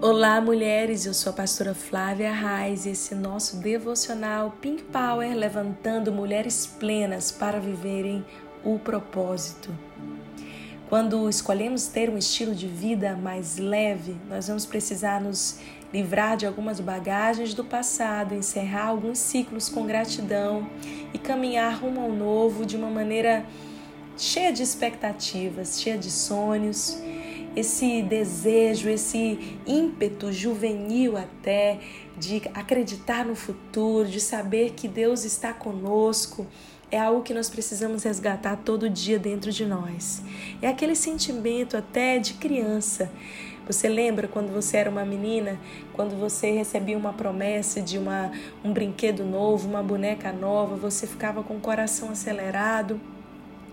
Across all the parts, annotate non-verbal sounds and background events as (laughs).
Olá, mulheres. Eu sou a pastora Flávia Reis e esse nosso devocional Pink Power levantando mulheres plenas para viverem o propósito. Quando escolhemos ter um estilo de vida mais leve, nós vamos precisar nos livrar de algumas bagagens do passado, encerrar alguns ciclos com gratidão e caminhar rumo ao novo de uma maneira cheia de expectativas, cheia de sonhos esse desejo, esse ímpeto juvenil até de acreditar no futuro, de saber que Deus está conosco, é algo que nós precisamos resgatar todo dia dentro de nós. É aquele sentimento até de criança. Você lembra quando você era uma menina, quando você recebia uma promessa de uma, um brinquedo novo, uma boneca nova, você ficava com o coração acelerado,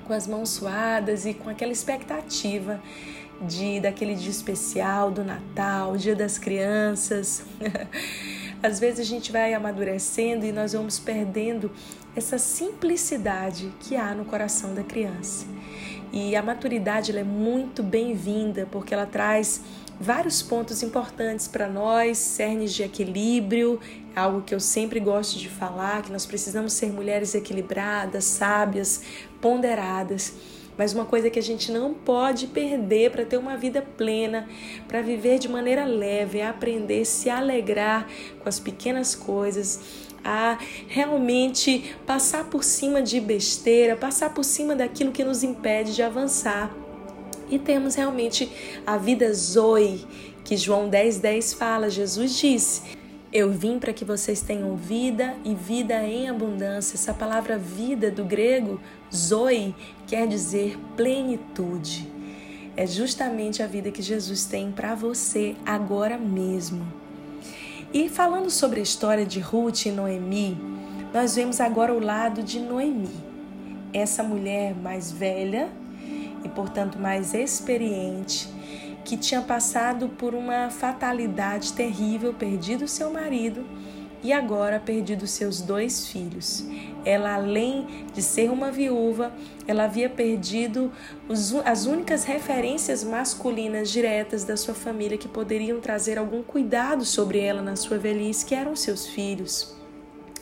com as mãos suadas e com aquela expectativa de daquele dia especial do Natal, Dia das Crianças. (laughs) Às vezes a gente vai amadurecendo e nós vamos perdendo essa simplicidade que há no coração da criança. E a maturidade é muito bem-vinda porque ela traz vários pontos importantes para nós, cernes de equilíbrio, algo que eu sempre gosto de falar, que nós precisamos ser mulheres equilibradas, sábias, ponderadas. Mas uma coisa que a gente não pode perder para ter uma vida plena, para viver de maneira leve, é aprender a se alegrar com as pequenas coisas, a realmente passar por cima de besteira, passar por cima daquilo que nos impede de avançar. E temos realmente a vida Zoe, que João 10,10 10 fala. Jesus disse: eu vim para que vocês tenham vida e vida em abundância. Essa palavra vida do grego, zoe, quer dizer plenitude. É justamente a vida que Jesus tem para você agora mesmo. E falando sobre a história de Ruth e Noemi, nós vemos agora o lado de Noemi, essa mulher mais velha e, portanto, mais experiente que tinha passado por uma fatalidade terrível, perdido seu marido e agora perdido seus dois filhos. Ela, além de ser uma viúva, ela havia perdido os, as únicas referências masculinas diretas da sua família que poderiam trazer algum cuidado sobre ela na sua velhice, que eram seus filhos.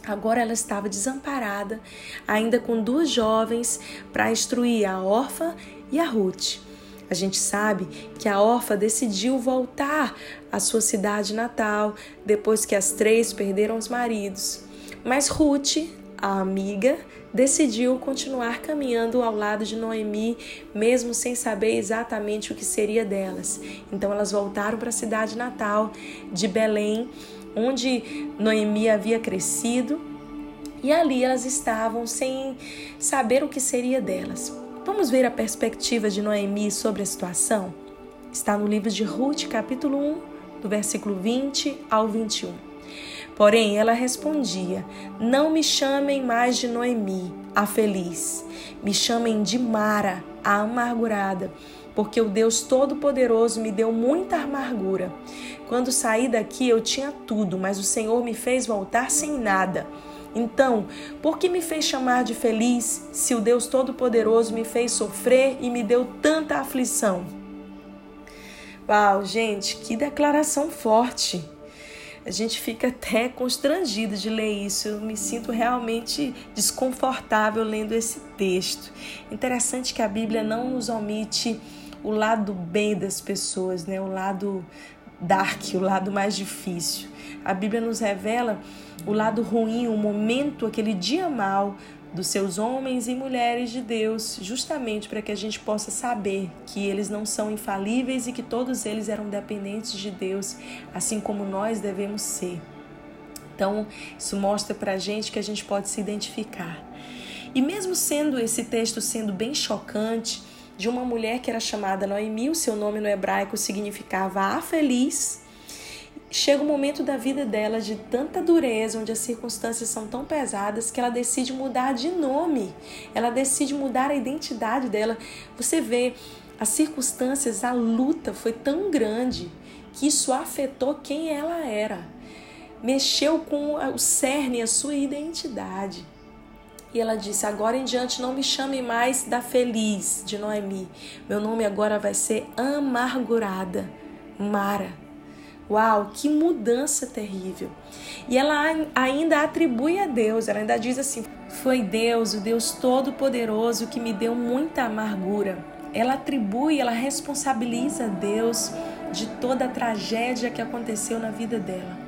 Agora ela estava desamparada, ainda com duas jovens para instruir a órfã e a Ruth. A gente sabe que a órfã decidiu voltar à sua cidade natal depois que as três perderam os maridos. Mas Ruth, a amiga, decidiu continuar caminhando ao lado de Noemi, mesmo sem saber exatamente o que seria delas. Então elas voltaram para a cidade natal de Belém, onde Noemi havia crescido, e ali elas estavam sem saber o que seria delas. Vamos ver a perspectiva de Noemi sobre a situação? Está no livro de Ruth, capítulo 1, do versículo 20 ao 21. Porém, ela respondia: Não me chamem mais de Noemi, a feliz. Me chamem de Mara, a amargurada, porque o Deus Todo-Poderoso me deu muita amargura. Quando saí daqui eu tinha tudo, mas o Senhor me fez voltar sem nada. Então, por que me fez chamar de feliz se o Deus Todo-Poderoso me fez sofrer e me deu tanta aflição? Uau, gente, que declaração forte! A gente fica até constrangido de ler isso. Eu me sinto realmente desconfortável lendo esse texto. Interessante que a Bíblia não nos omite o lado bem das pessoas, né? O lado dark, o lado mais difícil. A Bíblia nos revela o lado ruim, o momento, aquele dia mal dos seus homens e mulheres de Deus, justamente para que a gente possa saber que eles não são infalíveis e que todos eles eram dependentes de Deus, assim como nós devemos ser. Então, isso mostra para a gente que a gente pode se identificar. E mesmo sendo esse texto sendo bem chocante, de uma mulher que era chamada Noemi, o seu nome no hebraico significava a feliz, chega um momento da vida dela de tanta dureza, onde as circunstâncias são tão pesadas, que ela decide mudar de nome, ela decide mudar a identidade dela. Você vê, as circunstâncias, a luta foi tão grande que isso afetou quem ela era, mexeu com o cerne, a sua identidade. E ela disse: Agora em diante não me chame mais da feliz de Noemi. Meu nome agora vai ser amargurada, Mara Uau, que mudança terrível! E ela ainda atribui a Deus, ela ainda diz assim: Foi Deus, o Deus Todo-Poderoso, que me deu muita amargura. Ela atribui, ela responsabiliza Deus de toda a tragédia que aconteceu na vida dela.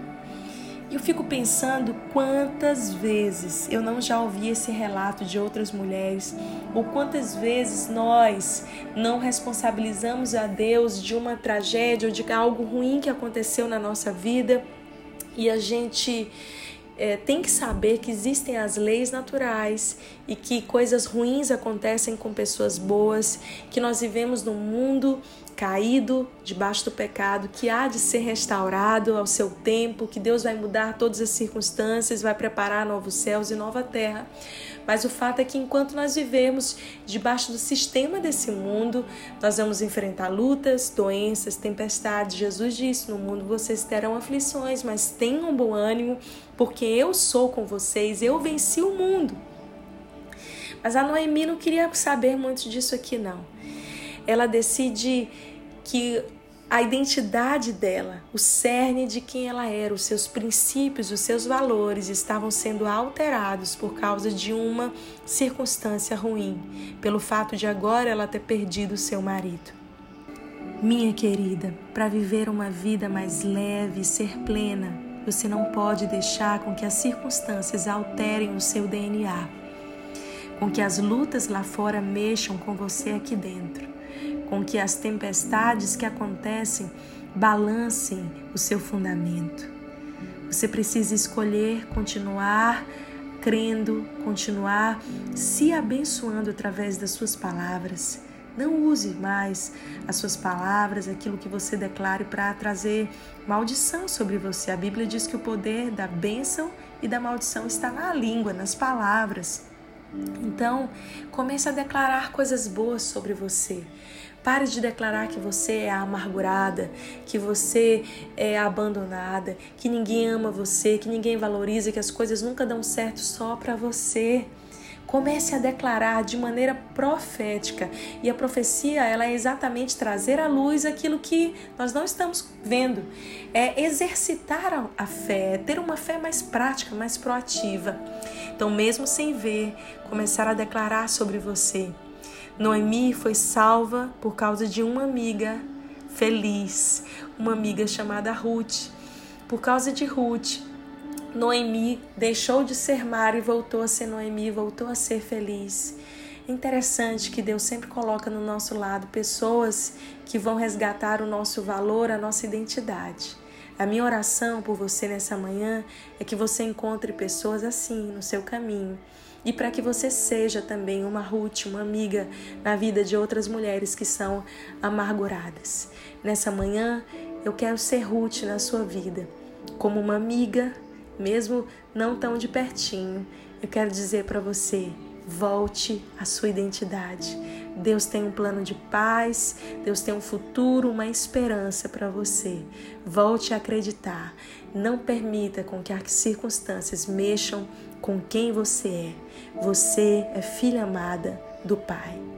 Eu fico pensando quantas vezes eu não já ouvi esse relato de outras mulheres, ou quantas vezes nós não responsabilizamos a Deus de uma tragédia ou de algo ruim que aconteceu na nossa vida e a gente é, tem que saber que existem as leis naturais e que coisas ruins acontecem com pessoas boas, que nós vivemos num mundo caído debaixo do pecado, que há de ser restaurado ao seu tempo, que Deus vai mudar todas as circunstâncias, vai preparar novos céus e nova terra. Mas o fato é que enquanto nós vivemos debaixo do sistema desse mundo, nós vamos enfrentar lutas, doenças, tempestades. Jesus disse: No mundo vocês terão aflições, mas tenham bom ânimo, porque eu sou com vocês, eu venci o mundo. Mas a Noemi não queria saber muito disso aqui, não. Ela decide que a identidade dela, o cerne de quem ela era, os seus princípios, os seus valores estavam sendo alterados por causa de uma circunstância ruim, pelo fato de agora ela ter perdido seu marido. Minha querida, para viver uma vida mais leve e ser plena, você não pode deixar com que as circunstâncias alterem o seu DNA, com que as lutas lá fora mexam com você aqui dentro com que as tempestades que acontecem balancem o seu fundamento. Você precisa escolher continuar crendo, continuar se abençoando através das suas palavras. Não use mais as suas palavras, aquilo que você declare para trazer maldição sobre você. A Bíblia diz que o poder da bênção e da maldição está na língua, nas palavras. Então, comece a declarar coisas boas sobre você. Pare de declarar que você é amargurada, que você é abandonada, que ninguém ama você, que ninguém valoriza, que as coisas nunca dão certo só para você. Comece a declarar de maneira profética. E a profecia, ela é exatamente trazer à luz aquilo que nós não estamos vendo. É exercitar a fé, é ter uma fé mais prática, mais proativa. Então, mesmo sem ver, começar a declarar sobre você. Noemi foi salva por causa de uma amiga feliz, uma amiga chamada Ruth. Por causa de Ruth, Noemi deixou de ser Mara e voltou a ser Noemi, voltou a ser feliz. É interessante que Deus sempre coloca no nosso lado pessoas que vão resgatar o nosso valor, a nossa identidade. A minha oração por você nessa manhã é que você encontre pessoas assim no seu caminho e para que você seja também uma Ruth, uma amiga na vida de outras mulheres que são amarguradas. Nessa manhã, eu quero ser Ruth na sua vida, como uma amiga, mesmo não tão de pertinho. Eu quero dizer para você: volte à sua identidade. Deus tem um plano de paz, Deus tem um futuro, uma esperança para você. Volte a acreditar. Não permita com que as circunstâncias mexam com quem você é. Você é filha amada do Pai.